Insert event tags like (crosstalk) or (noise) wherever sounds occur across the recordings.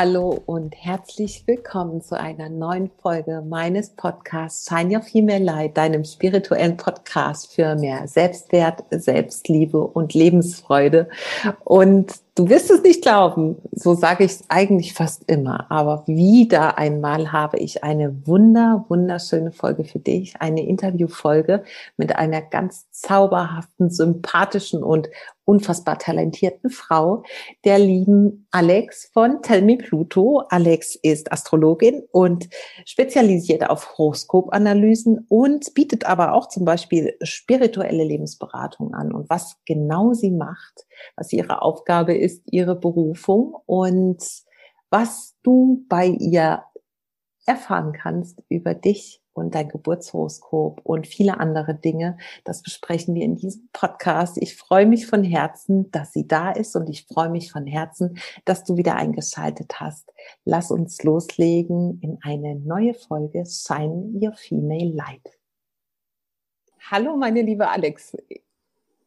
Hallo und herzlich willkommen zu einer neuen Folge meines Podcasts Shine Your Female Light, deinem spirituellen Podcast für mehr Selbstwert, Selbstliebe und Lebensfreude. Und Du wirst es nicht glauben, so sage ich es eigentlich fast immer, aber wieder einmal habe ich eine wunder, wunderschöne Folge für dich, eine Interviewfolge mit einer ganz zauberhaften, sympathischen und unfassbar talentierten Frau, der lieben Alex von Tell Me Pluto. Alex ist Astrologin und spezialisiert auf Horoskopanalysen und bietet aber auch zum Beispiel spirituelle Lebensberatung an. Und was genau sie macht, was ihre Aufgabe ist, ihre Berufung und was du bei ihr erfahren kannst über dich und dein Geburtshoroskop und viele andere Dinge. Das besprechen wir in diesem Podcast. Ich freue mich von Herzen, dass sie da ist und ich freue mich von Herzen, dass du wieder eingeschaltet hast. Lass uns loslegen in eine neue Folge Shine Your Female Light. Hallo, meine liebe Alex.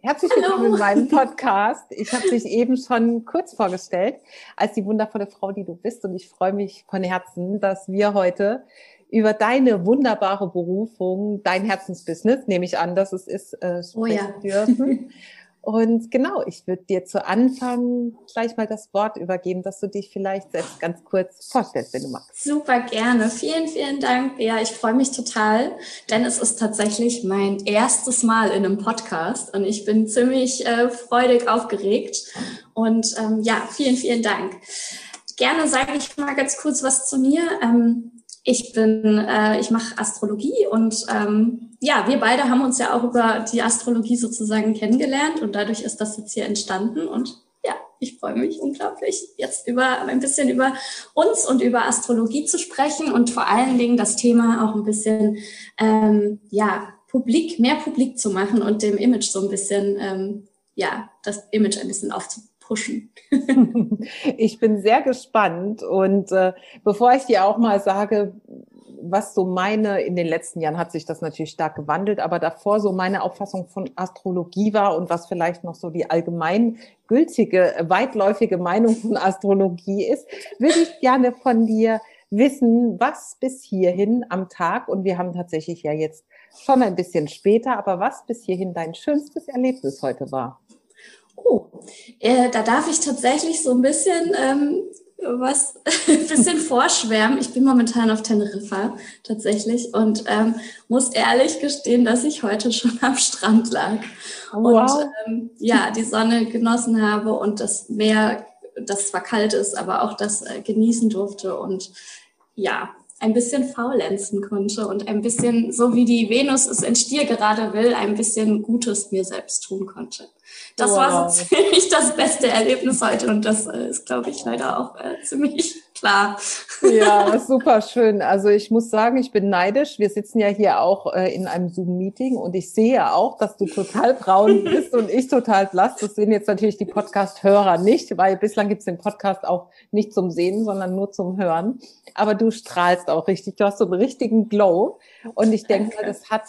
Herzlich willkommen in meinem Podcast. Ich habe dich eben schon kurz vorgestellt als die wundervolle Frau, die du bist. Und ich freue mich von Herzen, dass wir heute über deine wunderbare Berufung, dein Herzensbusiness, nehme ich an, dass es ist, äh, sprechen oh ja. dürfen. (laughs) Und genau, ich würde dir zu Anfang gleich mal das Wort übergeben, dass du dich vielleicht selbst ganz kurz vorstellst, wenn du magst. Super gerne. Vielen, vielen Dank. Ja, ich freue mich total, denn es ist tatsächlich mein erstes Mal in einem Podcast und ich bin ziemlich äh, freudig aufgeregt. Und ähm, ja, vielen, vielen Dank. Gerne sage ich mal ganz kurz was zu mir. Ähm, ich bin, äh, ich mache Astrologie und ähm, ja, wir beide haben uns ja auch über die Astrologie sozusagen kennengelernt und dadurch ist das jetzt hier entstanden und ja, ich freue mich unglaublich, jetzt über ein bisschen über uns und über Astrologie zu sprechen und vor allen Dingen das Thema auch ein bisschen ähm, ja publik, mehr publik zu machen und dem Image so ein bisschen ähm, ja das Image ein bisschen aufzubauen pushen. (laughs) ich bin sehr gespannt und äh, bevor ich dir auch mal sage, was so meine, in den letzten Jahren hat sich das natürlich stark gewandelt, aber davor so meine Auffassung von Astrologie war und was vielleicht noch so die allgemeingültige, weitläufige Meinung von Astrologie ist, würde ich gerne von dir wissen, was bis hierhin am Tag, und wir haben tatsächlich ja jetzt schon ein bisschen später, aber was bis hierhin dein schönstes Erlebnis heute war. Oh, äh, da darf ich tatsächlich so ein bisschen ähm, was ein (laughs) bisschen vorschwärmen. Ich bin momentan auf Teneriffa tatsächlich und ähm, muss ehrlich gestehen, dass ich heute schon am Strand lag wow. und ähm, ja die Sonne genossen habe und das Meer, das zwar kalt ist, aber auch das äh, genießen durfte und ja ein bisschen faulenzen konnte und ein bisschen, so wie die Venus es in Stier gerade will, ein bisschen Gutes mir selbst tun konnte. Das wow. war so (laughs) ziemlich das beste Erlebnis heute und das äh, ist, glaube ich, leider auch äh, ziemlich klar. Ja, (laughs) super schön. Also ich muss sagen, ich bin neidisch. Wir sitzen ja hier auch äh, in einem Zoom-Meeting und ich sehe auch, dass du total braun (laughs) bist und ich total blass. Das sehen jetzt natürlich die Podcast-Hörer nicht, weil bislang gibt es den Podcast auch nicht zum Sehen, sondern nur zum Hören. Aber du strahlst auch richtig. Du hast so einen richtigen Glow. Und ich denke, Danke. das hat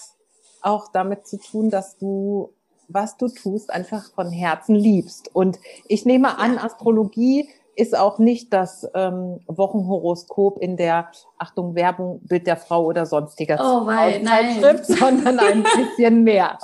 auch damit zu tun, dass du was du tust, einfach von Herzen liebst. Und ich nehme an, Astrologie ist auch nicht das ähm, Wochenhoroskop in der Achtung Werbung Bild der Frau oder sonstiger oh, weil, Zeitschrift, (laughs) sondern ein bisschen mehr.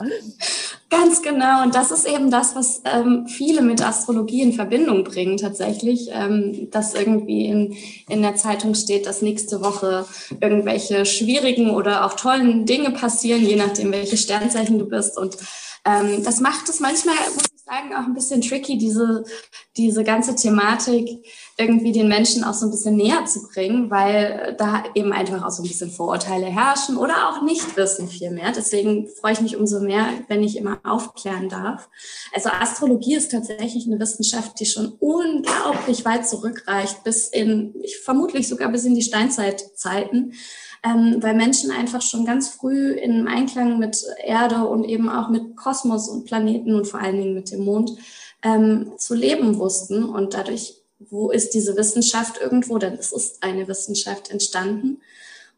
Ganz genau. Und das ist eben das, was ähm, viele mit Astrologie in Verbindung bringen tatsächlich, ähm, dass irgendwie in, in der Zeitung steht, dass nächste Woche irgendwelche schwierigen oder auch tollen Dinge passieren, je nachdem, welche Sternzeichen du bist. Und ähm, das macht es manchmal, muss ich sagen, auch ein bisschen tricky, diese, diese ganze Thematik irgendwie den Menschen auch so ein bisschen näher zu bringen, weil da eben einfach auch so ein bisschen Vorurteile herrschen oder auch nicht wissen viel mehr. Deswegen freue ich mich umso mehr, wenn ich immer aufklären darf. Also Astrologie ist tatsächlich eine Wissenschaft, die schon unglaublich weit zurückreicht, bis in, ich vermutlich sogar bis in die Steinzeitzeiten ähm, weil Menschen einfach schon ganz früh in Einklang mit Erde und eben auch mit Kosmos und Planeten und vor allen Dingen mit dem Mond ähm, zu leben wussten. Und dadurch, wo ist diese Wissenschaft irgendwo? Denn es ist eine Wissenschaft entstanden.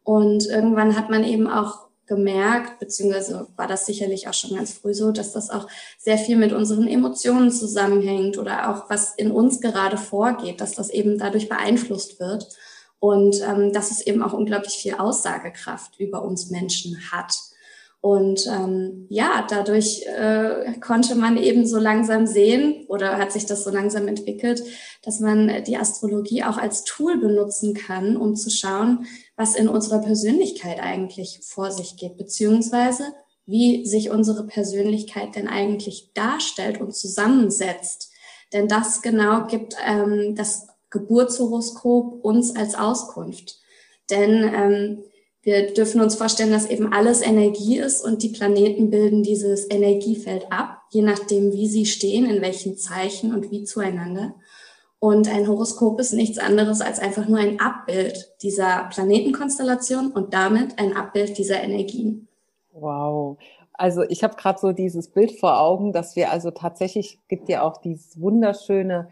Und irgendwann hat man eben auch gemerkt, beziehungsweise war das sicherlich auch schon ganz früh so, dass das auch sehr viel mit unseren Emotionen zusammenhängt oder auch was in uns gerade vorgeht, dass das eben dadurch beeinflusst wird und ähm, dass es eben auch unglaublich viel Aussagekraft über uns Menschen hat. Und ähm, ja, dadurch äh, konnte man eben so langsam sehen oder hat sich das so langsam entwickelt, dass man die Astrologie auch als Tool benutzen kann, um zu schauen, was in unserer Persönlichkeit eigentlich vor sich geht, beziehungsweise wie sich unsere Persönlichkeit denn eigentlich darstellt und zusammensetzt. Denn das genau gibt ähm, das Geburtshoroskop uns als Auskunft. Denn ähm, wir dürfen uns vorstellen, dass eben alles Energie ist und die Planeten bilden dieses Energiefeld ab, je nachdem, wie sie stehen, in welchen Zeichen und wie zueinander. Und ein Horoskop ist nichts anderes als einfach nur ein Abbild dieser Planetenkonstellation und damit ein Abbild dieser Energien. Wow. Also ich habe gerade so dieses Bild vor Augen, dass wir also tatsächlich, gibt ja auch dieses wunderschöne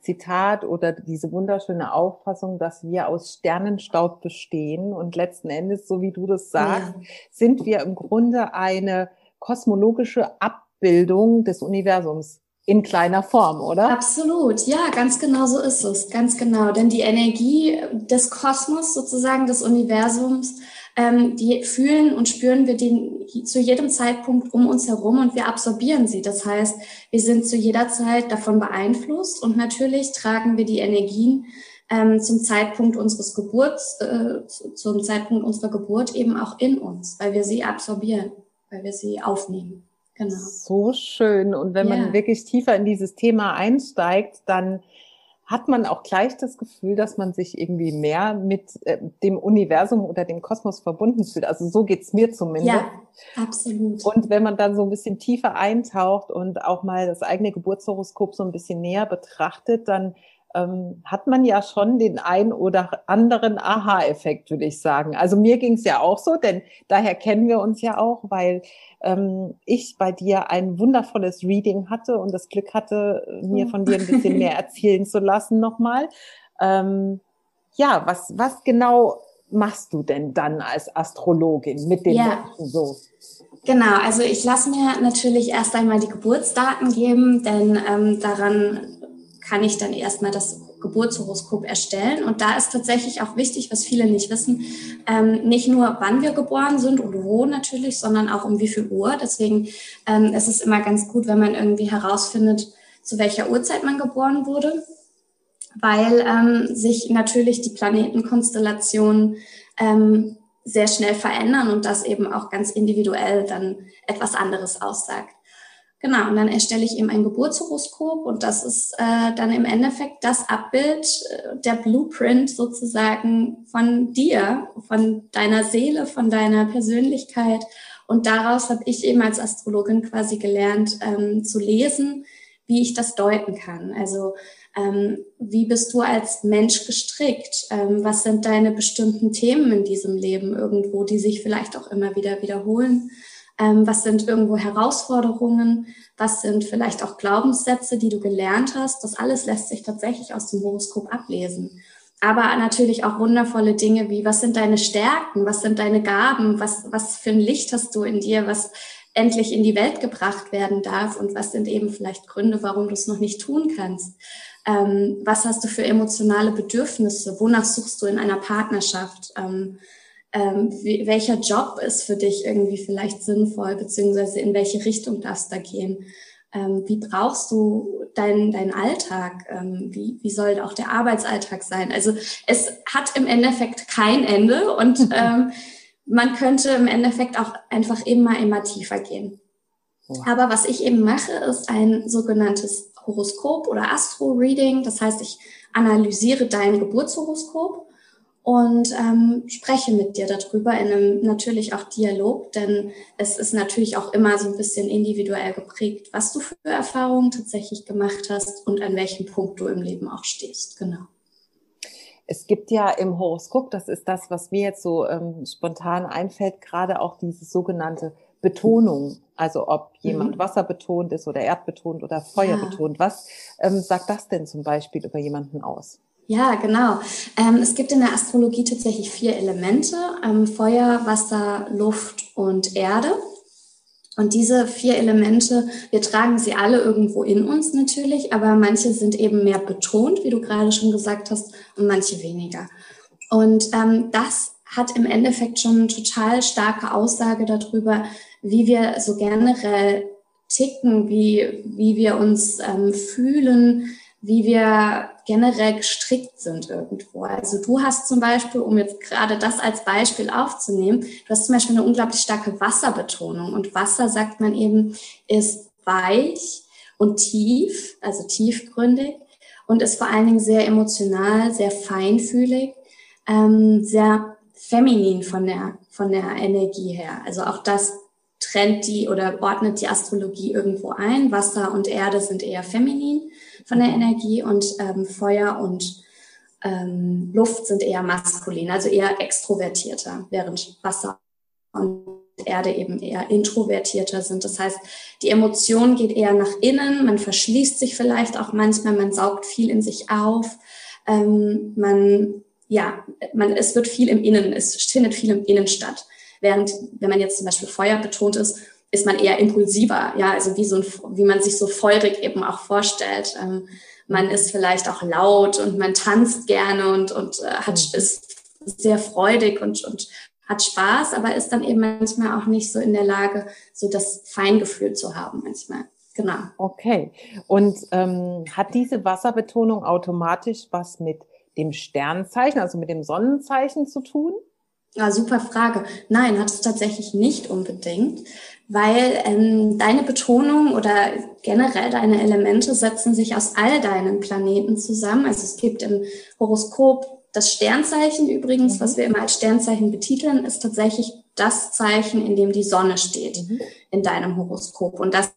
Zitat oder diese wunderschöne Auffassung, dass wir aus Sternenstaub bestehen und letzten Endes, so wie du das sagst, ja. sind wir im Grunde eine kosmologische Abbildung des Universums in kleiner Form, oder? Absolut, ja, ganz genau so ist es, ganz genau. Denn die Energie des Kosmos, sozusagen des Universums, ähm, die fühlen und spüren wir den zu jedem Zeitpunkt um uns herum und wir absorbieren sie. Das heißt, wir sind zu jeder Zeit davon beeinflusst und natürlich tragen wir die Energien ähm, zum Zeitpunkt unseres Geburts, äh, zum Zeitpunkt unserer Geburt eben auch in uns, weil wir sie absorbieren, weil wir sie aufnehmen. Genau. So schön. Und wenn ja. man wirklich tiefer in dieses Thema einsteigt, dann hat man auch gleich das Gefühl, dass man sich irgendwie mehr mit äh, dem Universum oder dem Kosmos verbunden fühlt. Also so geht's mir zumindest. Ja, absolut. Und wenn man dann so ein bisschen tiefer eintaucht und auch mal das eigene Geburtshoroskop so ein bisschen näher betrachtet, dann ähm, hat man ja schon den ein oder anderen Aha-Effekt, würde ich sagen. Also mir ging es ja auch so, denn daher kennen wir uns ja auch, weil ähm, ich bei dir ein wundervolles Reading hatte und das Glück hatte, mir von dir ein bisschen mehr (laughs) erzählen zu lassen nochmal. Ähm, ja, was, was genau machst du denn dann als Astrologin mit den ja. Menschen so? Genau, also ich lasse mir natürlich erst einmal die Geburtsdaten geben, denn ähm, daran kann ich dann erstmal das Geburtshoroskop erstellen. Und da ist tatsächlich auch wichtig, was viele nicht wissen, ähm, nicht nur wann wir geboren sind und wo natürlich, sondern auch um wie viel Uhr. Deswegen ähm, ist es immer ganz gut, wenn man irgendwie herausfindet, zu welcher Uhrzeit man geboren wurde, weil ähm, sich natürlich die Planetenkonstellationen ähm, sehr schnell verändern und das eben auch ganz individuell dann etwas anderes aussagt. Genau, und dann erstelle ich eben ein Geburtshoroskop und das ist äh, dann im Endeffekt das Abbild, äh, der Blueprint sozusagen von dir, von deiner Seele, von deiner Persönlichkeit. Und daraus habe ich eben als Astrologin quasi gelernt ähm, zu lesen, wie ich das deuten kann. Also ähm, wie bist du als Mensch gestrickt? Ähm, was sind deine bestimmten Themen in diesem Leben irgendwo, die sich vielleicht auch immer wieder wiederholen? Ähm, was sind irgendwo Herausforderungen? Was sind vielleicht auch Glaubenssätze, die du gelernt hast? Das alles lässt sich tatsächlich aus dem Horoskop ablesen. Aber natürlich auch wundervolle Dinge wie, was sind deine Stärken? Was sind deine Gaben? Was, was für ein Licht hast du in dir? Was endlich in die Welt gebracht werden darf? Und was sind eben vielleicht Gründe, warum du es noch nicht tun kannst? Ähm, was hast du für emotionale Bedürfnisse? Wonach suchst du in einer Partnerschaft? Ähm, ähm, wie, welcher Job ist für dich irgendwie vielleicht sinnvoll, beziehungsweise in welche Richtung darfst da gehen? Ähm, wie brauchst du deinen deinen Alltag? Ähm, wie, wie soll auch der Arbeitsalltag sein? Also es hat im Endeffekt kein Ende und (laughs) ähm, man könnte im Endeffekt auch einfach immer, immer tiefer gehen. Aber was ich eben mache, ist ein sogenanntes Horoskop oder Astro-Reading. Das heißt, ich analysiere dein Geburtshoroskop und ähm, spreche mit dir darüber in einem natürlich auch Dialog, denn es ist natürlich auch immer so ein bisschen individuell geprägt, was du für Erfahrungen tatsächlich gemacht hast und an welchem Punkt du im Leben auch stehst. Genau. Es gibt ja im Horoskop, das ist das, was mir jetzt so ähm, spontan einfällt, gerade auch diese sogenannte Betonung. Also ob jemand mhm. wasserbetont ist oder erdbetont oder feuerbetont. Ja. Was ähm, sagt das denn zum Beispiel über jemanden aus? Ja, genau. Ähm, es gibt in der Astrologie tatsächlich vier Elemente. Ähm, Feuer, Wasser, Luft und Erde. Und diese vier Elemente, wir tragen sie alle irgendwo in uns natürlich, aber manche sind eben mehr betont, wie du gerade schon gesagt hast, und manche weniger. Und ähm, das hat im Endeffekt schon eine total starke Aussage darüber, wie wir so generell ticken, wie, wie wir uns ähm, fühlen, wie wir generell gestrickt sind irgendwo. Also du hast zum Beispiel, um jetzt gerade das als Beispiel aufzunehmen, du hast zum Beispiel eine unglaublich starke Wasserbetonung. Und Wasser, sagt man eben, ist weich und tief, also tiefgründig und ist vor allen Dingen sehr emotional, sehr feinfühlig, ähm, sehr feminin von der, von der Energie her. Also auch das trennt die oder ordnet die Astrologie irgendwo ein. Wasser und Erde sind eher feminin von der Energie und ähm, Feuer und ähm, Luft sind eher maskulin, also eher extrovertierter, während Wasser und Erde eben eher introvertierter sind. Das heißt, die Emotion geht eher nach innen, man verschließt sich vielleicht auch manchmal, man saugt viel in sich auf, ähm, man, ja, man, es wird viel im Innen, es findet viel im Innen statt. Während, wenn man jetzt zum Beispiel Feuer betont ist, ist man eher impulsiver, ja, also wie so ein, wie man sich so feurig eben auch vorstellt. Ähm, man ist vielleicht auch laut und man tanzt gerne und, und äh, hat, mhm. ist sehr freudig und, und hat Spaß, aber ist dann eben manchmal auch nicht so in der Lage, so das Feingefühl zu haben manchmal. Genau. Okay. Und ähm, hat diese Wasserbetonung automatisch was mit dem Sternzeichen, also mit dem Sonnenzeichen zu tun? Ja, super Frage. Nein, hat es tatsächlich nicht unbedingt, weil ähm, deine Betonung oder generell deine Elemente setzen sich aus all deinen Planeten zusammen. Also es gibt im Horoskop das Sternzeichen übrigens, mhm. was wir immer als Sternzeichen betiteln, ist tatsächlich das Zeichen, in dem die Sonne steht mhm. in deinem Horoskop. Und das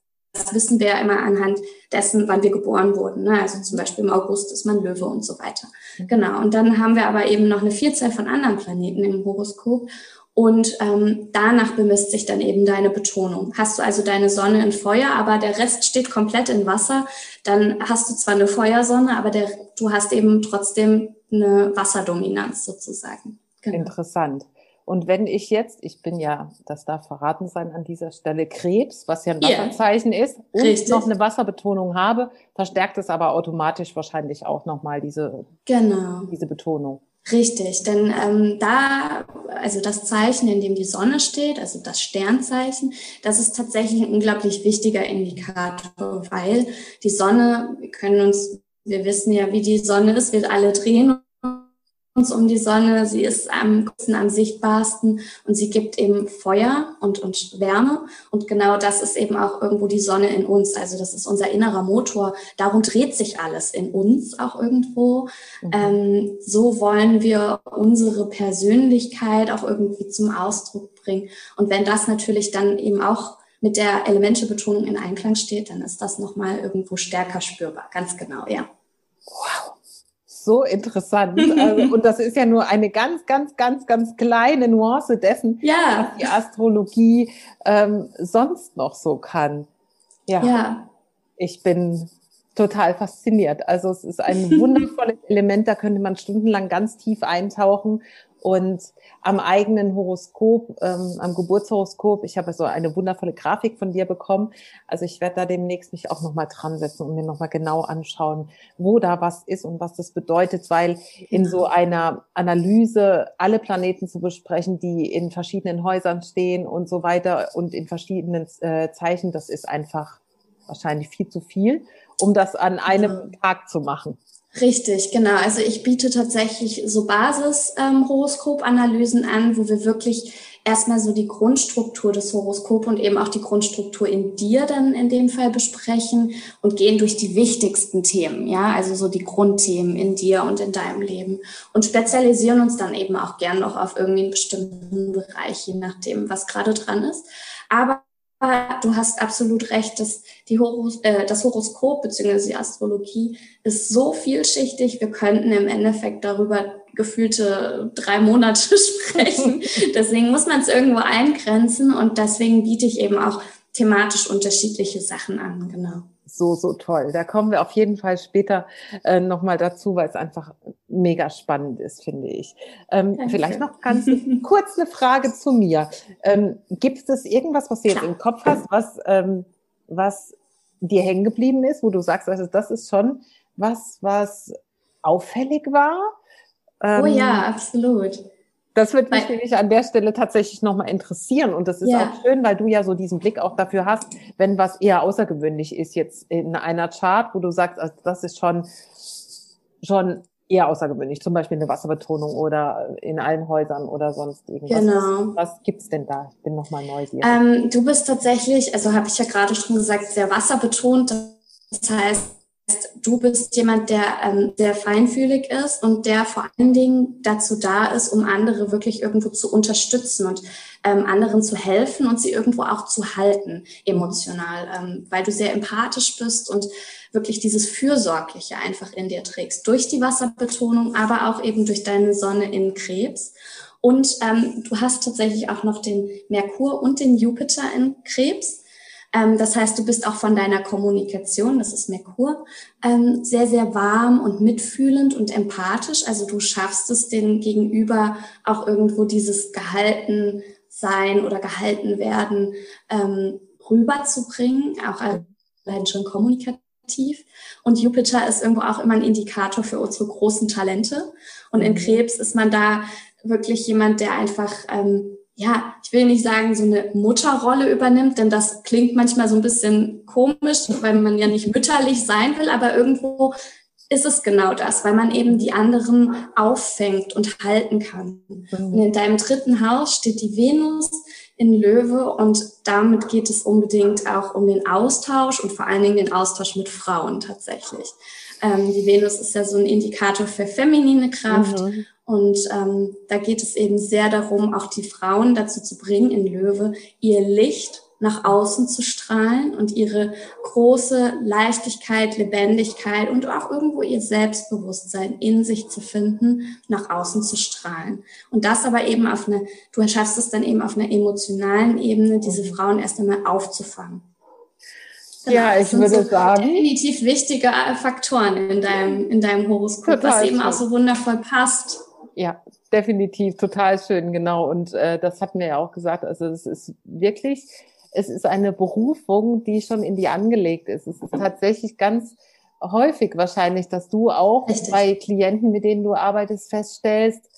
das wissen wir ja immer anhand dessen, wann wir geboren wurden. Ne? Also zum Beispiel im August ist man Löwe und so weiter. Mhm. Genau. Und dann haben wir aber eben noch eine Vielzahl von anderen Planeten im Horoskop. Und ähm, danach bemisst sich dann eben deine Betonung. Hast du also deine Sonne in Feuer, aber der Rest steht komplett in Wasser, dann hast du zwar eine Feuersonne, aber der, du hast eben trotzdem eine Wasserdominanz sozusagen. Genau. Interessant. Und wenn ich jetzt, ich bin ja, das darf verraten sein an dieser Stelle, Krebs, was ja ein Wasserzeichen yeah. ist, und Richtig. noch eine Wasserbetonung habe, verstärkt es aber automatisch wahrscheinlich auch nochmal diese, genau. diese Betonung. Richtig, denn ähm, da, also das Zeichen, in dem die Sonne steht, also das Sternzeichen, das ist tatsächlich ein unglaublich wichtiger Indikator, weil die Sonne, wir können uns, wir wissen ja, wie die Sonne ist, wir alle drehen uns um die Sonne. Sie ist am, am sichtbarsten und sie gibt eben Feuer und, und Wärme. Und genau das ist eben auch irgendwo die Sonne in uns. Also das ist unser innerer Motor. Darum dreht sich alles in uns auch irgendwo. Mhm. Ähm, so wollen wir unsere Persönlichkeit auch irgendwie zum Ausdruck bringen. Und wenn das natürlich dann eben auch mit der Elementebetonung in Einklang steht, dann ist das nochmal irgendwo stärker spürbar. Ganz genau, ja. Wow so interessant. (laughs) Also, und das ist ja nur eine ganz, ganz, ganz, ganz kleine Nuance dessen, ja. was die Astrologie ähm, sonst noch so kann. Ja. ja. Ich bin total fasziniert. Also es ist ein (laughs) wundervolles Element, da könnte man stundenlang ganz tief eintauchen und am eigenen Horoskop, ähm, am Geburtshoroskop. Ich habe so eine wundervolle Grafik von dir bekommen. Also ich werde da demnächst mich auch nochmal dran setzen und mir nochmal genau anschauen, wo da was ist und was das bedeutet, weil in so einer Analyse alle Planeten zu besprechen, die in verschiedenen Häusern stehen und so weiter und in verschiedenen äh, Zeichen, das ist einfach wahrscheinlich viel zu viel, um das an einem Tag zu machen. Richtig, genau. Also ich biete tatsächlich so Basis-Horoskop-Analysen ähm, an, wo wir wirklich erstmal so die Grundstruktur des Horoskops und eben auch die Grundstruktur in dir dann in dem Fall besprechen und gehen durch die wichtigsten Themen, ja, also so die Grundthemen in dir und in deinem Leben und spezialisieren uns dann eben auch gern noch auf irgendwie einen bestimmten Bereich, je nachdem, was gerade dran ist. Aber du hast absolut recht, dass die Horos, äh, das Horoskop bzw. die Astrologie ist so vielschichtig. Wir könnten im Endeffekt darüber gefühlte drei Monate (laughs) sprechen. (laughs) deswegen muss man es irgendwo eingrenzen und deswegen biete ich eben auch thematisch unterschiedliche Sachen an. Genau. So, so toll. Da kommen wir auf jeden Fall später äh, nochmal dazu, weil es einfach mega spannend ist, finde ich. Ähm, vielleicht noch ganz (laughs) kurz eine Frage zu mir. Ähm, gibt es irgendwas, was du jetzt im Kopf hast, was, ähm, was dir hängen geblieben ist, wo du sagst, also das ist schon was, was auffällig war? oh ja, ähm, absolut. Das würde mich nämlich an der Stelle tatsächlich nochmal interessieren. Und das ist ja. auch schön, weil du ja so diesen Blick auch dafür hast, wenn was eher außergewöhnlich ist jetzt in einer Chart, wo du sagst, also das ist schon, schon eher außergewöhnlich, zum Beispiel eine Wasserbetonung oder in allen Häusern oder sonst irgendwas. Genau. Was, gibt's denn da? Ich bin nochmal neugierig. Ähm, du bist tatsächlich, also habe ich ja gerade schon gesagt, sehr wasserbetont. Das heißt, du bist jemand, der ähm, sehr feinfühlig ist und der vor allen Dingen dazu da ist, um andere wirklich irgendwo zu unterstützen und ähm, anderen zu helfen und sie irgendwo auch zu halten emotional, ähm, weil du sehr empathisch bist und wirklich dieses Fürsorgliche einfach in dir trägst. Durch die Wasserbetonung, aber auch eben durch deine Sonne in Krebs. Und ähm, du hast tatsächlich auch noch den Merkur und den Jupiter in Krebs. Ähm, das heißt, du bist auch von deiner Kommunikation, das ist Merkur, ähm, sehr, sehr warm und mitfühlend und empathisch. Also du schaffst es, den Gegenüber auch irgendwo dieses gehalten sein oder gehalten werden ähm, rüberzubringen, auch allein schon kommunikativ. Und Jupiter ist irgendwo auch immer ein Indikator für unsere großen Talente. Und in mhm. Krebs ist man da wirklich jemand, der einfach ähm, ja, ich will nicht sagen, so eine Mutterrolle übernimmt, denn das klingt manchmal so ein bisschen komisch, weil man ja nicht mütterlich sein will, aber irgendwo ist es genau das, weil man eben die anderen auffängt und halten kann. Mhm. Und in deinem dritten Haus steht die Venus in Löwe und damit geht es unbedingt auch um den Austausch und vor allen Dingen den Austausch mit Frauen tatsächlich. Ähm, die Venus ist ja so ein Indikator für feminine Kraft mhm. Und ähm, da geht es eben sehr darum, auch die Frauen dazu zu bringen, in Löwe ihr Licht nach außen zu strahlen und ihre große Leichtigkeit, Lebendigkeit und auch irgendwo ihr Selbstbewusstsein in sich zu finden, nach außen zu strahlen. Und das aber eben auf eine, du schaffst es dann eben auf einer emotionalen Ebene, diese Frauen erst einmal aufzufangen. Genau, ja, ich würde so sagen. Definitiv wichtige Faktoren in deinem, in deinem Horoskop, was eben schön. auch so wundervoll passt. Ja, definitiv, total schön, genau. Und äh, das hatten wir ja auch gesagt. Also es ist wirklich, es ist eine Berufung, die schon in die angelegt ist. Es ist tatsächlich ganz häufig wahrscheinlich, dass du auch Richtig. bei Klienten, mit denen du arbeitest, feststellst,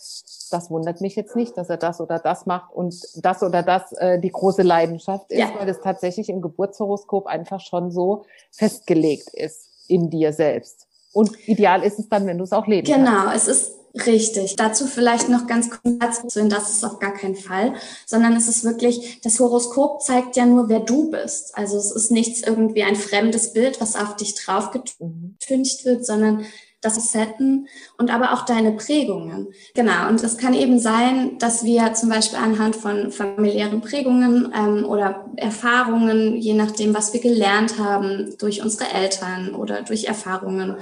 das wundert mich jetzt nicht, dass er das oder das macht und das oder das äh, die große Leidenschaft ist, ja. weil das tatsächlich im Geburtshoroskop einfach schon so festgelegt ist in dir selbst. Und ideal ist es dann, wenn du es auch leben Genau, kannst. es ist Richtig. Dazu vielleicht noch ganz kurz zu, das ist auf gar keinen Fall, sondern es ist wirklich, das Horoskop zeigt ja nur, wer du bist. Also es ist nichts irgendwie ein fremdes Bild, was auf dich draufgetüncht wird, sondern das Setten und aber auch deine Prägungen. Genau. Und es kann eben sein, dass wir zum Beispiel anhand von familiären Prägungen ähm, oder Erfahrungen, je nachdem, was wir gelernt haben, durch unsere Eltern oder durch Erfahrungen,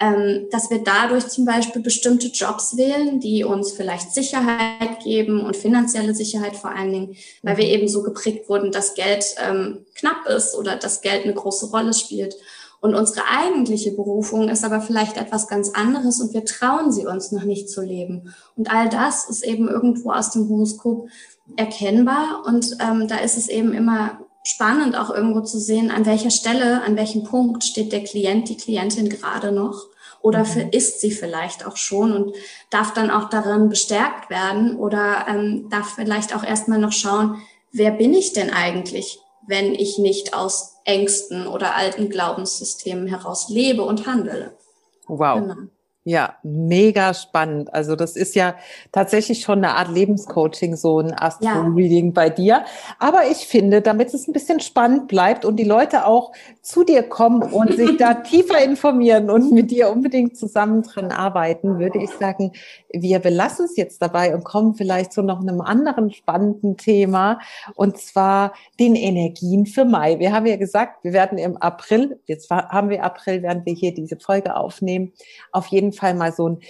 ähm, dass wir dadurch zum Beispiel bestimmte Jobs wählen, die uns vielleicht Sicherheit geben und finanzielle Sicherheit vor allen Dingen, weil wir mhm. eben so geprägt wurden, dass Geld ähm, knapp ist oder dass Geld eine große Rolle spielt. Und unsere eigentliche Berufung ist aber vielleicht etwas ganz anderes und wir trauen sie uns noch nicht zu leben. Und all das ist eben irgendwo aus dem Horoskop erkennbar und ähm, da ist es eben immer spannend auch irgendwo zu sehen, an welcher Stelle, an welchem Punkt steht der Klient, die Klientin gerade noch oder für, mhm. ist sie vielleicht auch schon und darf dann auch darin bestärkt werden oder ähm, darf vielleicht auch erstmal noch schauen, wer bin ich denn eigentlich, wenn ich nicht aus Ängsten oder alten Glaubenssystemen heraus lebe und handele. Wow. Genau. Ja, mega spannend. Also das ist ja tatsächlich schon eine Art Lebenscoaching, so ein Astro-Reading ja. bei dir. Aber ich finde, damit es ein bisschen spannend bleibt und die Leute auch zu dir kommen und sich da (laughs) tiefer informieren und mit dir unbedingt zusammen dran arbeiten, würde ich sagen, wir belassen es jetzt dabei und kommen vielleicht zu noch einem anderen spannenden Thema und zwar den Energien für Mai. Wir haben ja gesagt, wir werden im April, jetzt haben wir April, werden wir hier diese Folge aufnehmen, auf jeden Fall mal so einen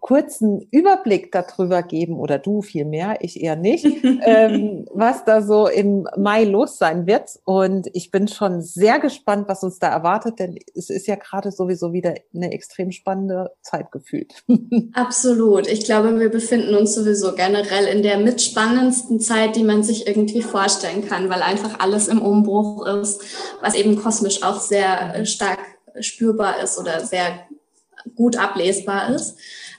kurzen Überblick darüber geben oder du viel mehr, ich eher nicht, (laughs) ähm, was da so im Mai los sein wird. Und ich bin schon sehr gespannt, was uns da erwartet, denn es ist ja gerade sowieso wieder eine extrem spannende Zeit gefühlt. (laughs) Absolut. Ich glaube, wir befinden uns sowieso generell in der mitspannendsten Zeit, die man sich irgendwie vorstellen kann, weil einfach alles im Umbruch ist, was eben kosmisch auch sehr äh, stark spürbar ist oder sehr gut ablesbar ist,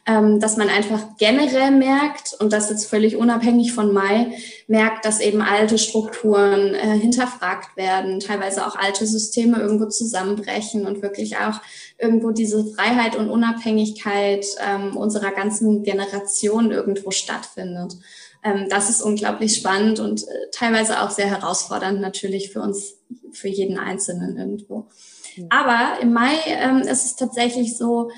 ähm, dass man einfach generell merkt, und das jetzt völlig unabhängig von Mai, merkt, dass eben alte Strukturen äh, hinterfragt werden, teilweise auch alte Systeme irgendwo zusammenbrechen und wirklich auch irgendwo diese Freiheit und Unabhängigkeit ähm, unserer ganzen Generation irgendwo stattfindet. Ähm, das ist unglaublich spannend und äh, teilweise auch sehr herausfordernd natürlich für uns, für jeden Einzelnen irgendwo. Aber im Mai ähm, ist es tatsächlich so,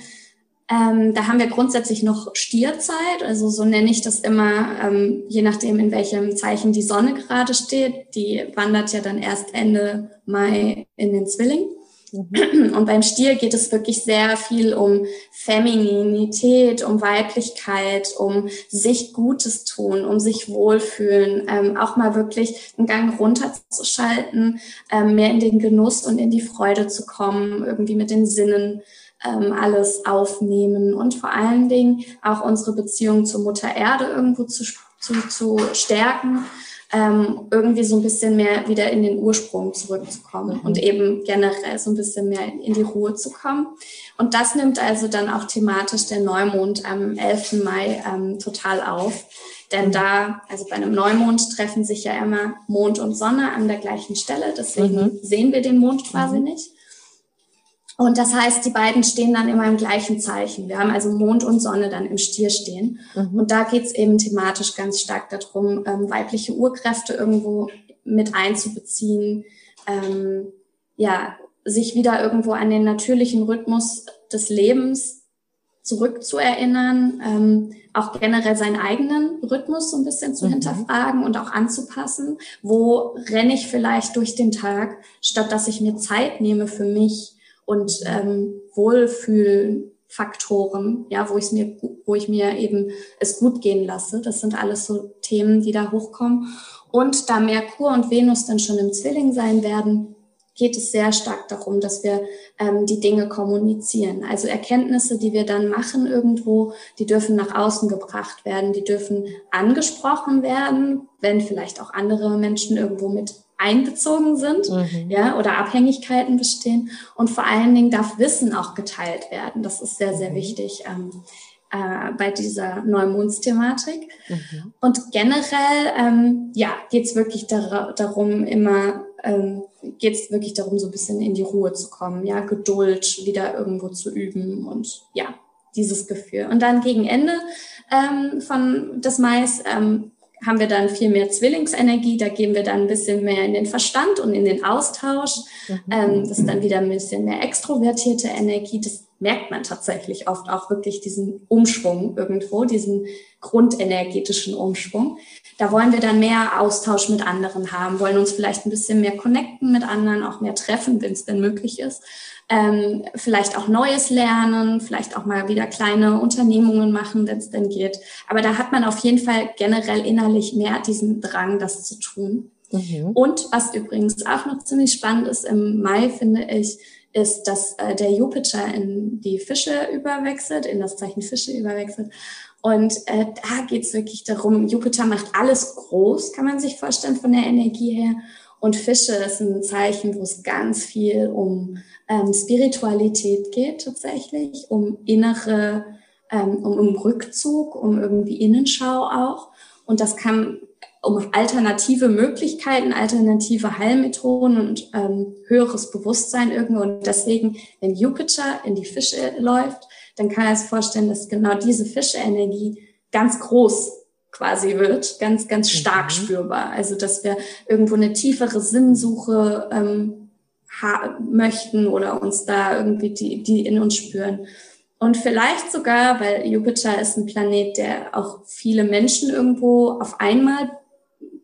ähm, da haben wir grundsätzlich noch Stierzeit, also so nenne ich das immer, ähm, je nachdem, in welchem Zeichen die Sonne gerade steht. Die wandert ja dann erst Ende Mai in den Zwilling. Mhm. Und beim Stier geht es wirklich sehr viel um Femininität, um Weiblichkeit, um sich Gutes tun, um sich wohlfühlen, ähm, auch mal wirklich einen Gang runterzuschalten, ähm, mehr in den Genuss und in die Freude zu kommen, irgendwie mit den Sinnen ähm, alles aufnehmen und vor allen Dingen auch unsere Beziehung zur Mutter Erde irgendwo zu, zu, zu stärken ähm, irgendwie so ein bisschen mehr wieder in den Ursprung zurückzukommen mhm. und eben generell so ein bisschen mehr in die Ruhe zu kommen. Und das nimmt also dann auch thematisch der Neumond am 11. Mai ähm, total auf. Denn mhm. da, also bei einem Neumond treffen sich ja immer Mond und Sonne an der gleichen Stelle. Deswegen mhm. sehen wir den Mond quasi mhm. nicht. Und das heißt, die beiden stehen dann immer im gleichen Zeichen. Wir haben also Mond und Sonne dann im Stier stehen. Mhm. Und da geht es eben thematisch ganz stark darum, ähm, weibliche Urkräfte irgendwo mit einzubeziehen, ähm, ja, sich wieder irgendwo an den natürlichen Rhythmus des Lebens zurückzuerinnern, ähm, auch generell seinen eigenen Rhythmus so ein bisschen zu mhm. hinterfragen und auch anzupassen. Wo renne ich vielleicht durch den Tag, statt dass ich mir Zeit nehme für mich, und ähm, Wohlfühlfaktoren, ja, wo ich mir, wo ich mir eben es gut gehen lasse. Das sind alles so Themen, die da hochkommen. Und da Merkur und Venus dann schon im Zwilling sein werden, geht es sehr stark darum, dass wir ähm, die Dinge kommunizieren. Also Erkenntnisse, die wir dann machen irgendwo, die dürfen nach außen gebracht werden, die dürfen angesprochen werden, wenn vielleicht auch andere Menschen irgendwo mit einbezogen sind, mhm. ja, oder Abhängigkeiten bestehen. Und vor allen Dingen darf Wissen auch geteilt werden. Das ist sehr, sehr mhm. wichtig. Ähm, äh, bei dieser Neumondsthematik. Mhm. Und generell, ähm, ja, geht es wirklich dar darum, immer, ähm, geht es wirklich darum, so ein bisschen in die Ruhe zu kommen, ja, Geduld wieder irgendwo zu üben und ja, dieses Gefühl. Und dann gegen Ende ähm, von des Mais ähm, haben wir dann viel mehr Zwillingsenergie, da gehen wir dann ein bisschen mehr in den Verstand und in den Austausch. Mhm. Ähm, das ist dann wieder ein bisschen mehr extrovertierte Energie. Das merkt man tatsächlich oft auch wirklich diesen Umschwung irgendwo, diesen grundenergetischen Umschwung. Da wollen wir dann mehr Austausch mit anderen haben, wollen uns vielleicht ein bisschen mehr connecten mit anderen, auch mehr treffen, wenn es denn möglich ist ähm, vielleicht auch Neues lernen, vielleicht auch mal wieder kleine Unternehmungen machen, wenn es denn geht. Aber da hat man auf jeden Fall generell innerlich mehr diesen Drang, das zu tun. Mhm. Und was übrigens auch noch ziemlich spannend ist im Mai, finde ich, ist, dass äh, der Jupiter in die Fische überwechselt, in das Zeichen Fische überwechselt. Und äh, da geht's wirklich darum, Jupiter macht alles groß, kann man sich vorstellen, von der Energie her. Und Fische ist ein Zeichen, wo es ganz viel um ähm, Spiritualität geht tatsächlich, um innere, ähm, um, um Rückzug, um irgendwie Innenschau auch. Und das kann um alternative Möglichkeiten, alternative Heilmethoden und ähm, höheres Bewusstsein irgendwo. Und deswegen, wenn Jupiter in die Fische läuft, dann kann er sich vorstellen, dass genau diese Fischeenergie ganz groß quasi wird, ganz, ganz stark mhm. spürbar. Also, dass wir irgendwo eine tiefere Sinnsuche ähm, möchten oder uns da irgendwie die, die in uns spüren. Und vielleicht sogar, weil Jupiter ist ein Planet, der auch viele Menschen irgendwo auf einmal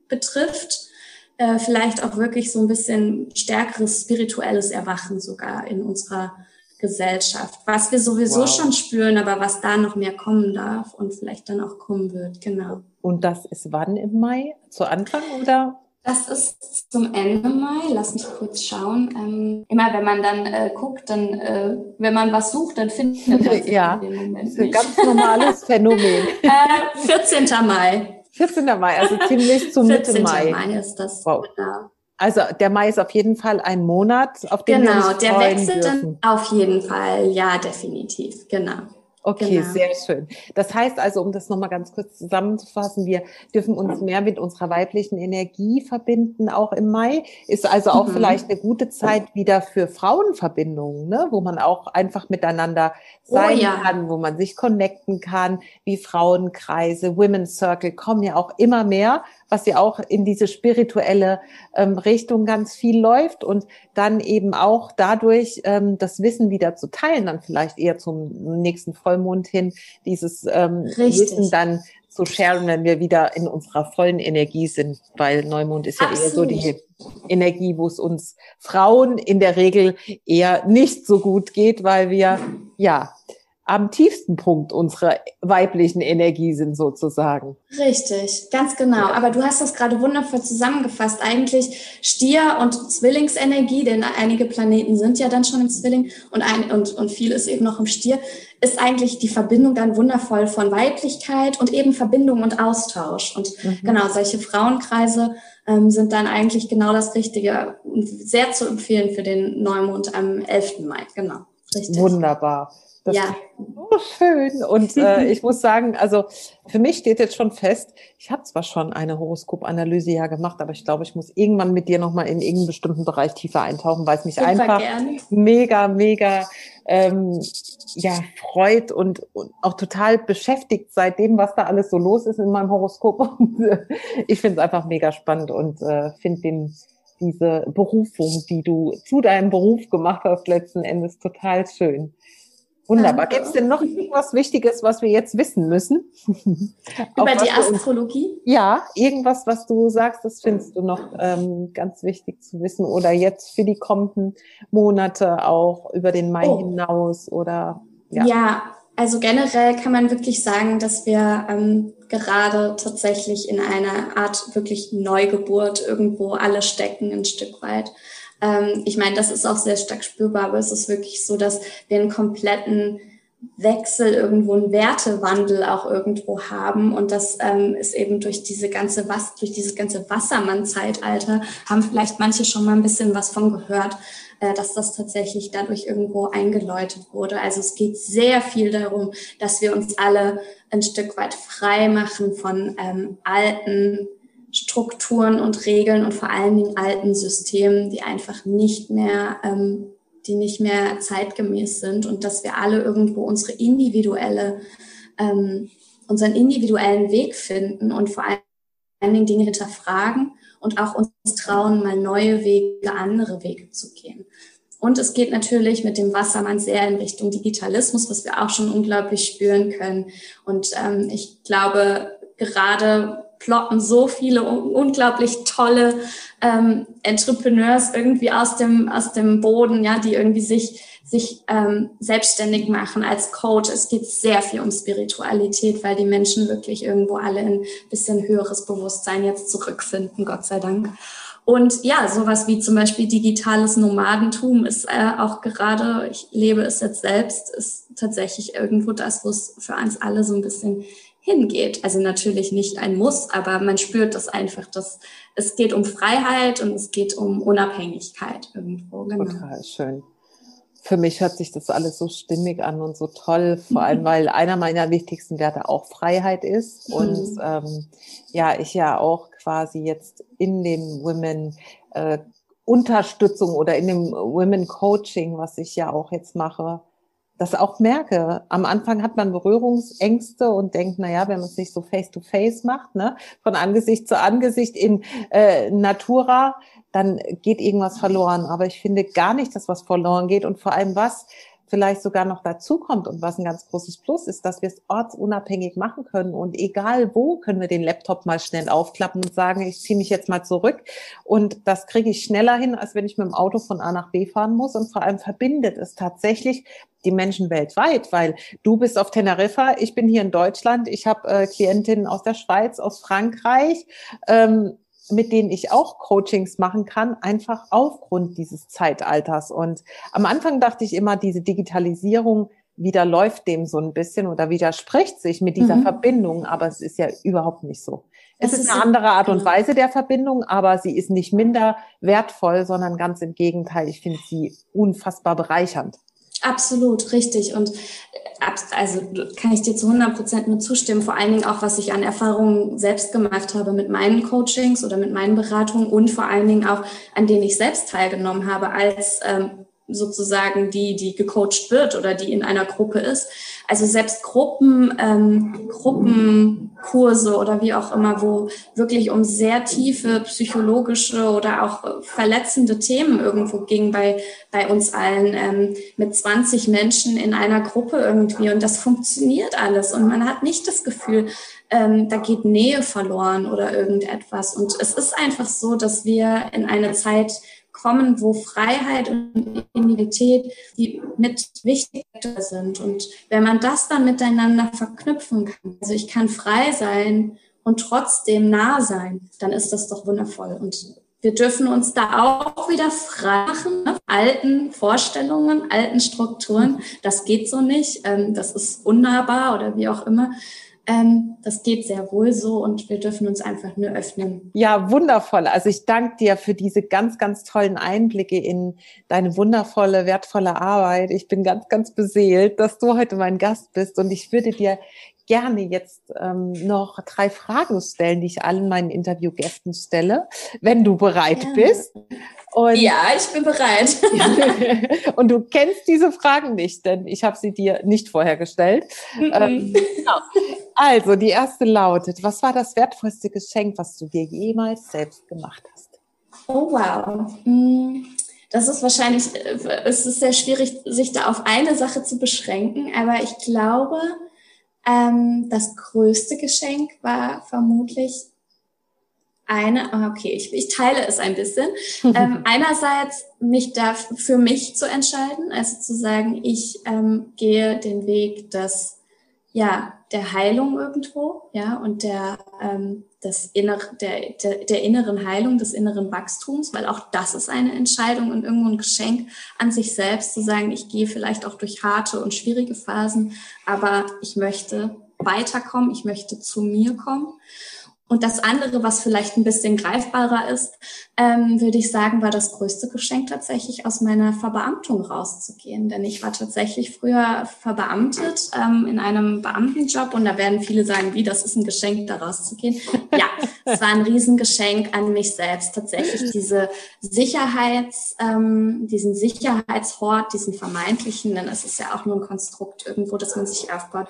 betrifft, äh, vielleicht auch wirklich so ein bisschen stärkeres spirituelles Erwachen sogar in unserer Gesellschaft, was wir sowieso wow. schon spüren, aber was da noch mehr kommen darf und vielleicht dann auch kommen wird, genau. Und das ist wann im Mai? Zu Anfang oder? Das ist zum Ende Mai. Lass mich kurz schauen. Ähm, immer wenn man dann äh, guckt, dann, äh, wenn man was sucht, dann findet man (laughs) das ja, in dem Moment ein ganz normales (laughs) Phänomen. äh, 14. Mai. 14. Mai, also (laughs) ziemlich zum Mitte Mai. 14. Mai ist das. Wow. Genau. Also der Mai ist auf jeden Fall ein Monat, auf den genau, wir uns der wechselt dürfen. dann auf jeden Fall, ja, definitiv, genau. Okay, genau. sehr schön. Das heißt also, um das nochmal ganz kurz zusammenzufassen, wir dürfen uns mehr mit unserer weiblichen Energie verbinden, auch im Mai. Ist also auch mhm. vielleicht eine gute Zeit wieder für Frauenverbindungen, ne? wo man auch einfach miteinander oh sein oh, ja. kann, wo man sich connecten kann, wie Frauenkreise, Women's Circle kommen ja auch immer mehr was ja auch in diese spirituelle ähm, Richtung ganz viel läuft und dann eben auch dadurch ähm, das Wissen wieder zu teilen, dann vielleicht eher zum nächsten Vollmond hin, dieses ähm, Wissen dann zu sharen, wenn wir wieder in unserer vollen Energie sind, weil Neumond ist ja Absolut. eher so die Energie, wo es uns Frauen in der Regel eher nicht so gut geht, weil wir ja am tiefsten Punkt unserer weiblichen Energie sind sozusagen. Richtig, ganz genau. Aber du hast das gerade wundervoll zusammengefasst. Eigentlich Stier und Zwillingsenergie, denn einige Planeten sind ja dann schon im Zwilling und, ein, und, und viel ist eben noch im Stier, ist eigentlich die Verbindung dann wundervoll von Weiblichkeit und eben Verbindung und Austausch. Und mhm. genau, solche Frauenkreise ähm, sind dann eigentlich genau das Richtige und sehr zu empfehlen für den Neumond am 11. Mai. Genau. Richtig. Wunderbar. Das ja. so schön. Und äh, (laughs) ich muss sagen, also für mich steht jetzt schon fest, ich habe zwar schon eine Horoskopanalyse ja gemacht, aber ich glaube, ich muss irgendwann mit dir nochmal in irgendeinen bestimmten Bereich tiefer eintauchen, weil es mich Super einfach gern. mega, mega ähm, ja, freut und, und auch total beschäftigt seitdem, was da alles so los ist in meinem Horoskop. (laughs) Und, äh, ich finde es einfach mega spannend und äh, finde den diese Berufung, die du zu deinem Beruf gemacht hast, letzten Endes total schön. Wunderbar. Gibt es denn noch irgendwas Wichtiges, was wir jetzt wissen müssen? (laughs) Über die Astrologie? Uns, ja, irgendwas, was du sagst, das findest du noch ähm, ganz wichtig zu wissen oder jetzt für die kommenden Monate auch über den Mai oh. hinaus oder ja. Ja, also generell kann man wirklich sagen, dass wir ähm, gerade tatsächlich in einer Art wirklich Neugeburt irgendwo alle stecken, ein Stück weit. Ähm, ich meine, das ist auch sehr stark spürbar, aber es ist wirklich so, dass wir einen kompletten Wechsel, irgendwo einen Wertewandel auch irgendwo haben. Und das ähm, ist eben durch diese ganze Was durch dieses ganze Wassermann-Zeitalter, haben vielleicht manche schon mal ein bisschen was von gehört, äh, dass das tatsächlich dadurch irgendwo eingeläutet wurde. Also es geht sehr viel darum, dass wir uns alle ein Stück weit frei machen von ähm, alten Strukturen und Regeln und vor allen Dingen alten Systemen, die einfach nicht mehr, ähm, die nicht mehr zeitgemäß sind und dass wir alle irgendwo unsere individuelle, ähm, unseren individuellen Weg finden und vor allen Dingen Dinge hinterfragen und auch uns trauen, mal neue Wege, andere Wege zu gehen. Und es geht natürlich mit dem Wassermann sehr in Richtung Digitalismus, was wir auch schon unglaublich spüren können. Und ähm, ich glaube, gerade ploppen so viele unglaublich tolle ähm, Entrepreneurs irgendwie aus dem aus dem Boden, ja, die irgendwie sich sich ähm, selbstständig machen als Coach. Es geht sehr viel um Spiritualität, weil die Menschen wirklich irgendwo alle in bisschen höheres Bewusstsein jetzt zurückfinden, Gott sei Dank. Und ja, sowas wie zum Beispiel digitales Nomadentum ist äh, auch gerade, ich lebe es jetzt selbst, ist tatsächlich irgendwo das, wo es für uns alle so ein bisschen hingeht. Also natürlich nicht ein Muss, aber man spürt das einfach, dass es geht um Freiheit und es geht um Unabhängigkeit irgendwo. Genau. Total schön. Für mich hört sich das alles so stimmig an und so toll, vor allem (laughs) weil einer meiner wichtigsten Werte auch Freiheit ist und mhm. ähm, ja, ich ja auch quasi jetzt in dem Women äh, Unterstützung oder in dem Women Coaching, was ich ja auch jetzt mache, das auch merke. Am Anfang hat man Berührungsängste und denkt, na ja, wenn man es nicht so face to face macht, ne, von Angesicht zu Angesicht in äh, Natura, dann geht irgendwas verloren. Aber ich finde gar nicht, dass was verloren geht und vor allem was vielleicht sogar noch dazu kommt und was ein ganz großes Plus ist, dass wir es ortsunabhängig machen können und egal wo können wir den Laptop mal schnell aufklappen und sagen, ich ziehe mich jetzt mal zurück und das kriege ich schneller hin, als wenn ich mit dem Auto von A nach B fahren muss und vor allem verbindet es tatsächlich die Menschen weltweit, weil du bist auf Teneriffa, ich bin hier in Deutschland, ich habe äh, Klientinnen aus der Schweiz, aus Frankreich. Ähm, mit denen ich auch Coachings machen kann, einfach aufgrund dieses Zeitalters. Und am Anfang dachte ich immer, diese Digitalisierung widerläuft dem so ein bisschen oder widerspricht sich mit dieser mhm. Verbindung, aber es ist ja überhaupt nicht so. Es, es ist eine andere Art und genau. Weise der Verbindung, aber sie ist nicht minder wertvoll, sondern ganz im Gegenteil. Ich finde sie unfassbar bereichernd. Absolut, richtig. Und äh, also kann ich dir zu 100 Prozent nur zustimmen. Vor allen Dingen auch, was ich an Erfahrungen selbst gemacht habe mit meinen Coachings oder mit meinen Beratungen und vor allen Dingen auch, an denen ich selbst teilgenommen habe als ähm, sozusagen die, die gecoacht wird oder die in einer Gruppe ist. Also selbst Gruppen, ähm, Gruppenkurse oder wie auch immer, wo wirklich um sehr tiefe psychologische oder auch verletzende Themen irgendwo ging bei, bei uns allen ähm, mit 20 Menschen in einer Gruppe irgendwie. Und das funktioniert alles. Und man hat nicht das Gefühl, ähm, da geht Nähe verloren oder irgendetwas. Und es ist einfach so, dass wir in eine Zeit kommen, wo Freiheit und Individualität die mit wichtig sind. Und wenn man das dann miteinander verknüpfen kann, also ich kann frei sein und trotzdem nah sein, dann ist das doch wundervoll. Und wir dürfen uns da auch wieder frei machen, ne? alten Vorstellungen, alten Strukturen. Das geht so nicht, ähm, das ist unnahbar oder wie auch immer. Ähm, das geht sehr wohl so und wir dürfen uns einfach nur öffnen. Ja, wundervoll. Also ich danke dir für diese ganz, ganz tollen Einblicke in deine wundervolle, wertvolle Arbeit. Ich bin ganz, ganz beseelt, dass du heute mein Gast bist und ich würde dir gerne jetzt ähm, noch drei Fragen stellen, die ich allen meinen Interviewgästen stelle, wenn du bereit ja. bist. Und ja, ich bin bereit. (laughs) und du kennst diese Fragen nicht, denn ich habe sie dir nicht vorher gestellt. Mhm. Ähm, genau. Also, die erste lautet, was war das wertvollste Geschenk, was du dir jemals selbst gemacht hast? Oh, wow. Mm, das ist wahrscheinlich, äh, es ist sehr schwierig, sich da auf eine Sache zu beschränken, aber ich glaube, ähm, das größte Geschenk war vermutlich eine, ah, okay, ich, ich teile es ein bisschen. (laughs) ähm, einerseits mich da für mich zu entscheiden, also zu sagen, ich ähm, gehe den Weg des, ja, der Heilung irgendwo, ja, und der, ähm, des inner, der, der, der inneren Heilung, des inneren Wachstums, weil auch das ist eine Entscheidung und irgendwo ein Geschenk an sich selbst, zu sagen, ich gehe vielleicht auch durch harte und schwierige Phasen, aber ich möchte weiterkommen, ich möchte zu mir kommen. Und das andere, was vielleicht ein bisschen greifbarer ist, ähm, würde ich sagen, war das größte Geschenk tatsächlich aus meiner Verbeamtung rauszugehen. Denn ich war tatsächlich früher verbeamtet ähm, in einem Beamtenjob und da werden viele sagen, wie, das ist ein Geschenk, da rauszugehen. Ja, es war ein Riesengeschenk an mich selbst, tatsächlich diese Sicherheits, ähm, diesen Sicherheitshort, diesen vermeintlichen, denn es ist ja auch nur ein Konstrukt irgendwo, dass man sich aufbaut,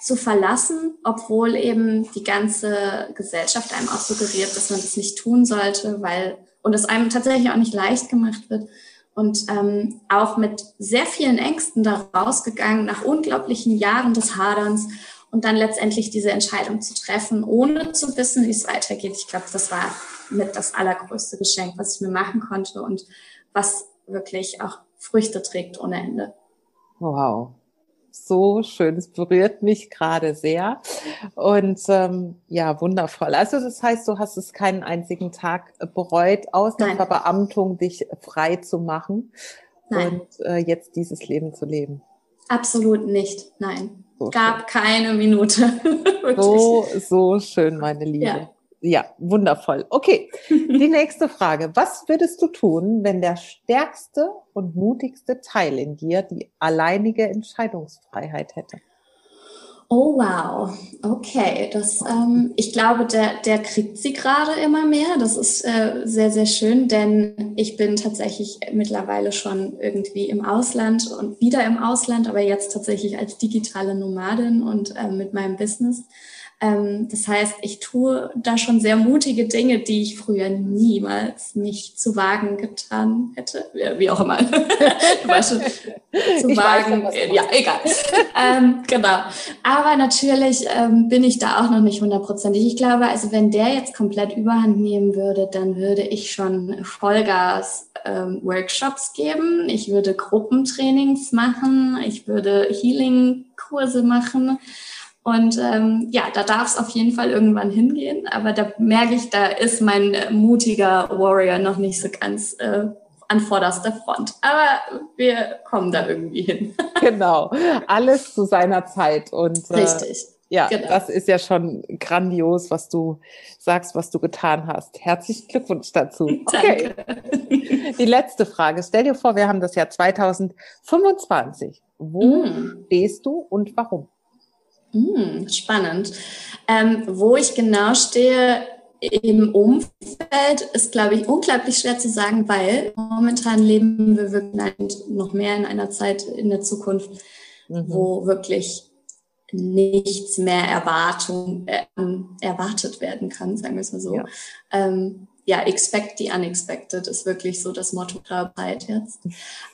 zu verlassen, obwohl eben die ganze Gesellschaft einem auch suggeriert, dass man das nicht tun sollte, weil und es einem tatsächlich auch nicht leicht gemacht wird. Und ähm, auch mit sehr vielen Ängsten da rausgegangen, nach unglaublichen Jahren des Haderns und dann letztendlich diese Entscheidung zu treffen, ohne zu wissen, wie es weitergeht. Ich glaube, das war mit das allergrößte Geschenk, was ich mir machen konnte und was wirklich auch Früchte trägt ohne Ende. Wow, so schön. Es berührt mich gerade sehr. Und ähm, ja, wundervoll. Also das heißt, du hast es keinen einzigen Tag bereut, aus der Verbeamtung dich frei zu machen Nein. und äh, jetzt dieses Leben zu leben. Absolut nicht. Nein. So Gab schön. keine Minute. (laughs) so, so schön, meine Liebe. Ja. Ja, wundervoll. Okay, die (laughs) nächste Frage. Was würdest du tun, wenn der stärkste und mutigste Teil in dir die alleinige Entscheidungsfreiheit hätte? Oh wow, okay. Das, ähm, ich glaube, der, der kriegt sie gerade immer mehr. Das ist äh, sehr, sehr schön, denn ich bin tatsächlich mittlerweile schon irgendwie im Ausland und wieder im Ausland, aber jetzt tatsächlich als digitale Nomadin und äh, mit meinem Business. Ähm, das heißt, ich tue da schon sehr mutige Dinge, die ich früher niemals mich zu wagen getan hätte. Wie auch immer. (laughs) du weißt schon, zu ich wagen. Weiß, ja, egal. ähm, genau. Aber natürlich ähm, bin ich da auch noch nicht hundertprozentig. Ich glaube, also wenn der jetzt komplett überhand nehmen würde, dann würde ich schon Vollgas ähm, Workshops geben. Ich würde Gruppentrainings machen. Ich würde Healing-Kurse machen. Und ähm, ja, da darf es auf jeden Fall irgendwann hingehen. Aber da merke ich, da ist mein mutiger Warrior noch nicht so ganz äh, an vorderster Front. Aber wir kommen da irgendwie hin. (laughs) genau, alles zu seiner Zeit. Und, äh, Richtig. Ja, genau. das ist ja schon grandios, was du sagst, was du getan hast. Herzlichen Glückwunsch dazu. (laughs) Okay. Danke. Die letzte Frage. Stell dir vor, wir haben das Jahr 2025. Wo mm. stehst du und warum? Mm, spannend. Ähm, wo ich genau stehe im Umfeld ist, glaube ich, unglaublich schwer zu sagen, weil momentan leben wir wirklich noch mehr in einer Zeit in der Zukunft, mhm. wo wirklich nichts mehr Erwartung, äh, erwartet werden kann, sagen wir es mal so. Ja. Ähm, ja, expect the unexpected ist wirklich so das Motto der Zeit jetzt.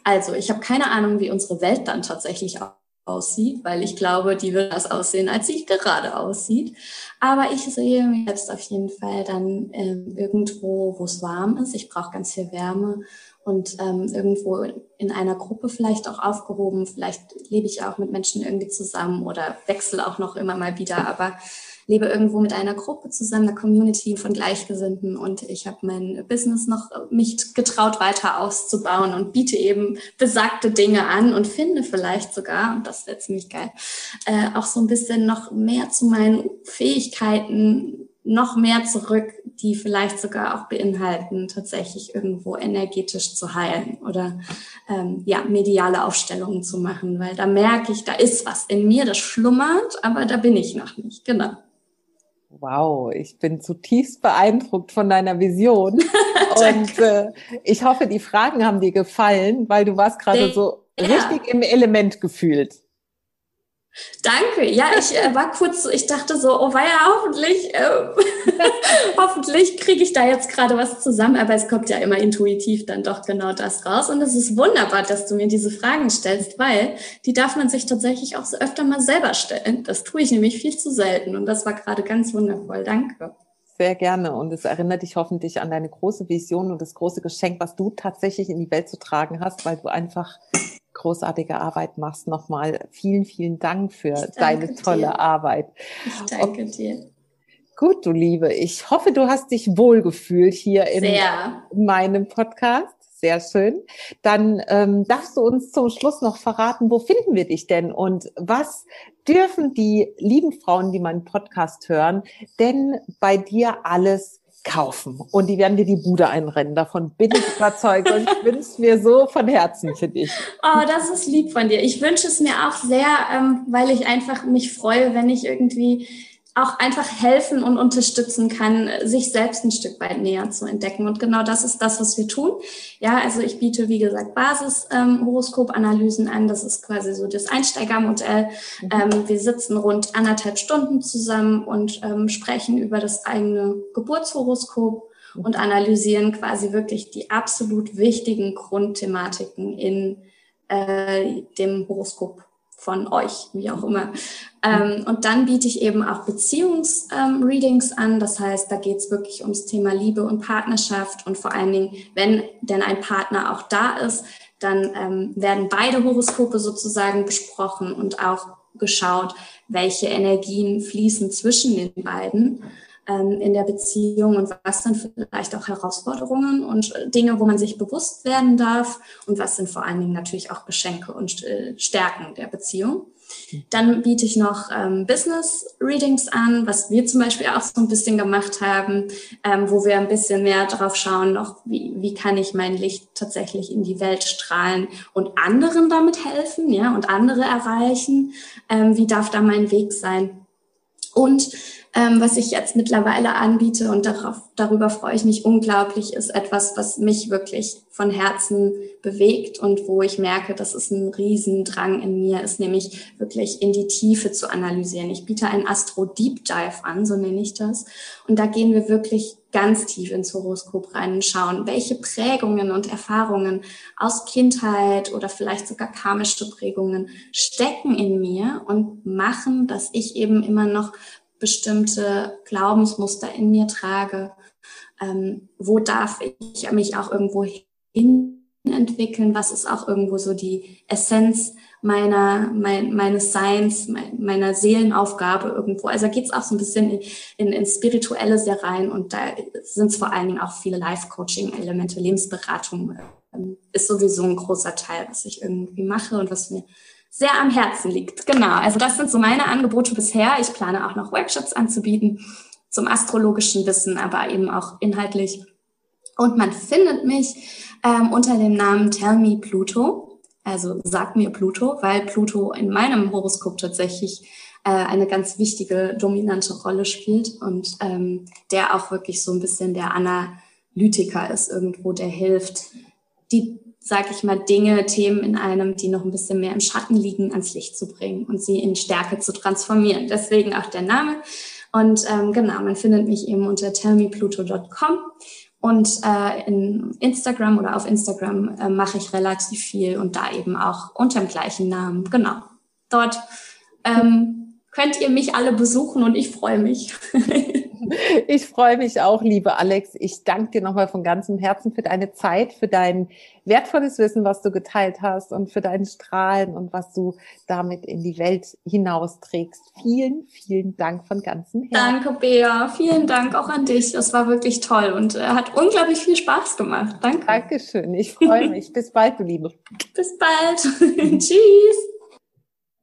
Also, ich habe keine Ahnung, wie unsere Welt dann tatsächlich aussieht, weil ich glaube, die wird das aussehen, als sie gerade aussieht. Aber ich sehe mich jetzt auf jeden Fall dann ähm, irgendwo, wo es warm ist. Ich brauche ganz viel Wärme und ähm, irgendwo in einer Gruppe vielleicht auch aufgehoben. Vielleicht lebe ich auch mit Menschen irgendwie zusammen oder wechsle auch noch immer mal wieder, aber lebe irgendwo mit einer Gruppe zusammen, einer Community von Gleichgesinnten und ich habe mein Business noch mich getraut weiter auszubauen und biete eben besagte Dinge an und finde vielleicht sogar, und das wäre ziemlich geil, äh, auch so ein bisschen noch mehr zu meinen Fähigkeiten noch mehr zurück, die vielleicht sogar auch beinhalten, tatsächlich irgendwo energetisch zu heilen oder ähm, ja, mediale Aufstellungen zu machen, weil da merke ich, da ist was in mir, das schlummert, aber da bin ich noch nicht. Genau. Wow, ich bin zutiefst beeindruckt von deiner Vision. (laughs) Und äh, ich hoffe, die Fragen haben dir gefallen, weil du warst gerade so ja. richtig im Element gefühlt. Danke. Ja, ich äh, war kurz, ich dachte so, oh weia, hoffentlich, äh, (laughs) hoffentlich kriege ich da jetzt gerade was zusammen. Aber es kommt ja immer intuitiv dann doch genau das raus. Und es ist wunderbar, dass du mir diese Fragen stellst, weil die darf man sich tatsächlich auch so öfter mal selber stellen. Das tue ich nämlich viel zu selten. Und das war gerade ganz wundervoll. Danke. Sehr gerne. Und es erinnert dich hoffentlich an deine große Vision und das große Geschenk, was du tatsächlich in die Welt zu tragen hast, weil du einfach großartige Arbeit machst. Nochmal vielen, vielen Dank für deine tolle dir. Arbeit. Ich danke okay. dir. Gut, du Liebe. Ich hoffe, du hast dich wohlgefühlt hier in Sehr. meinem Podcast. Sehr schön. Dann ähm, darfst du uns zum Schluss noch verraten, wo finden wir dich denn und was dürfen die lieben Frauen, die meinen Podcast hören, denn bei dir alles kaufen und die werden dir die Bude einrennen. Davon bin ich überzeugt und ich wünsche es mir so von Herzen für dich. Oh, das ist lieb von dir. Ich wünsche es mir auch sehr, ähm, weil ich einfach mich freue, wenn ich irgendwie auch einfach helfen und unterstützen kann, sich selbst ein Stück weit näher zu entdecken. Und genau das ist das, was wir tun. Ja, also ich biete, wie gesagt, Basis-Horoskop-Analysen ähm, an. Das ist quasi so das Einsteigermodell. Mhm. Ähm, wir sitzen rund anderthalb Stunden zusammen und ähm, sprechen über das eigene Geburtshoroskop mhm. und analysieren quasi wirklich die absolut wichtigen Grundthematiken in äh, dem Horoskop von euch, wie auch immer. Ähm, und dann biete ich eben auch Beziehungsreadings ähm, an. Das heißt, da geht es wirklich ums Thema Liebe und Partnerschaft. Und vor allen Dingen, wenn denn ein Partner auch da ist, dann ähm, werden beide Horoskope sozusagen besprochen und auch geschaut, welche Energien fließen zwischen den beiden ähm, in der Beziehung und was sind vielleicht auch Herausforderungen und äh, Dinge, wo man sich bewusst werden darf und was sind vor allen Dingen natürlich auch Geschenke und äh, Stärken der Beziehung. Dann biete ich noch ähm, Business Readings an, was wir zum Beispiel auch so ein bisschen gemacht haben, ähm, wo wir ein bisschen mehr darauf schauen, noch wie, wie kann ich mein Licht tatsächlich in die Welt strahlen und anderen damit helfen, ja, und andere erreichen. Ähm, wie darf da mein Weg sein? Und ähm, was ich jetzt mittlerweile anbiete und darauf, darüber freue ich mich unglaublich, ist etwas, was mich wirklich von Herzen bewegt und wo ich merke, dass es ein Riesendrang in mir ist, nämlich wirklich in die Tiefe zu analysieren. Ich biete einen Astro Deep Dive an, so nenne ich das. Und da gehen wir wirklich ganz tief ins Horoskop rein und schauen, welche Prägungen und Erfahrungen aus Kindheit oder vielleicht sogar karmische Prägungen stecken in mir und machen, dass ich eben immer noch bestimmte Glaubensmuster in mir trage. Ähm, wo darf ich mich auch irgendwo hin entwickeln? Was ist auch irgendwo so die Essenz meiner, mein, meines Seins, mein, meiner Seelenaufgabe irgendwo? Also geht es auch so ein bisschen in, in, in spirituelle sehr rein und da sind es vor allen Dingen auch viele Life-Coaching-Elemente, Lebensberatung ähm, ist sowieso ein großer Teil, was ich irgendwie mache und was mir sehr am Herzen liegt. Genau, also das sind so meine Angebote bisher. Ich plane auch noch Workshops anzubieten zum astrologischen Wissen, aber eben auch inhaltlich. Und man findet mich ähm, unter dem Namen Tell Me Pluto, also sag mir Pluto, weil Pluto in meinem Horoskop tatsächlich äh, eine ganz wichtige, dominante Rolle spielt und ähm, der auch wirklich so ein bisschen der Analytiker ist irgendwo, der hilft, die sage ich mal, Dinge, Themen in einem, die noch ein bisschen mehr im Schatten liegen, ans Licht zu bringen und sie in Stärke zu transformieren. Deswegen auch der Name. Und ähm, genau, man findet mich eben unter tellmepluto.com und äh, in Instagram oder auf Instagram äh, mache ich relativ viel und da eben auch unter dem gleichen Namen. Genau. Dort ähm, könnt ihr mich alle besuchen und ich freue mich. (laughs) Ich freue mich auch, liebe Alex. Ich danke dir nochmal von ganzem Herzen für deine Zeit, für dein wertvolles Wissen, was du geteilt hast und für dein Strahlen und was du damit in die Welt hinausträgst. Vielen, vielen Dank von ganzem Herzen. Danke, Bea. Vielen Dank auch an dich. Das war wirklich toll und äh, hat unglaublich viel Spaß gemacht. Danke. Dankeschön. Ich freue mich. Bis bald, du Liebe. Bis bald. (laughs) Tschüss.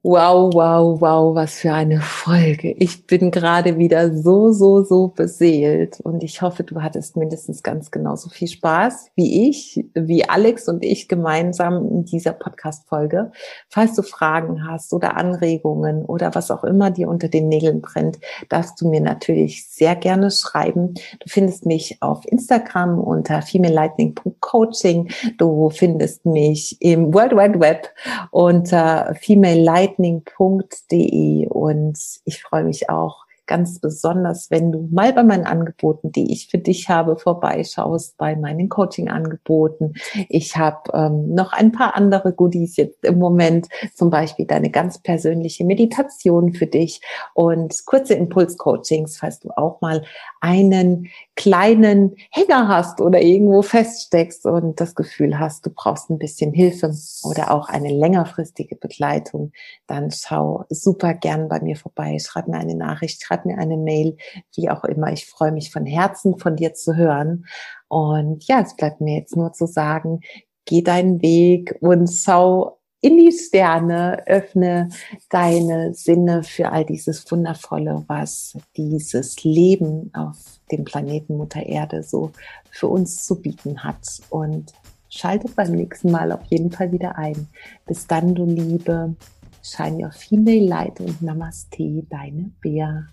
Wow, wow, wow, was für eine Folge. Ich bin gerade wieder so, so, so beseelt und ich hoffe, du hattest mindestens ganz genauso viel Spaß wie ich, wie Alex und ich gemeinsam in dieser Podcast-Folge. Falls du Fragen hast oder Anregungen oder was auch immer dir unter den Nägeln brennt, darfst du mir natürlich sehr gerne schreiben. Du findest mich auf Instagram unter femalelightning.coaching. Du findest mich im World Wide Web unter female lightning.de und ich freue mich auch ganz besonders, wenn du mal bei meinen Angeboten, die ich für dich habe, vorbeischaust, bei meinen Coaching-Angeboten. Ich habe ähm, noch ein paar andere Goodies jetzt im Moment, zum Beispiel deine ganz persönliche Meditation für dich und kurze Impuls-Coachings, falls du auch mal einen kleinen Hänger hast oder irgendwo feststeckst und das Gefühl hast, du brauchst ein bisschen Hilfe oder auch eine längerfristige Begleitung, dann schau super gern bei mir vorbei, schreib mir eine Nachricht, schreib mir eine Mail, wie auch immer. Ich freue mich von Herzen von dir zu hören. Und ja, es bleibt mir jetzt nur zu sagen, geh deinen Weg und schau in die Sterne, öffne deine Sinne für all dieses Wundervolle, was dieses Leben auf dem Planeten Mutter Erde so für uns zu bieten hat. Und schalte beim nächsten Mal auf jeden Fall wieder ein. Bis dann, du Liebe. Shine your female light und Namaste, deine Bea.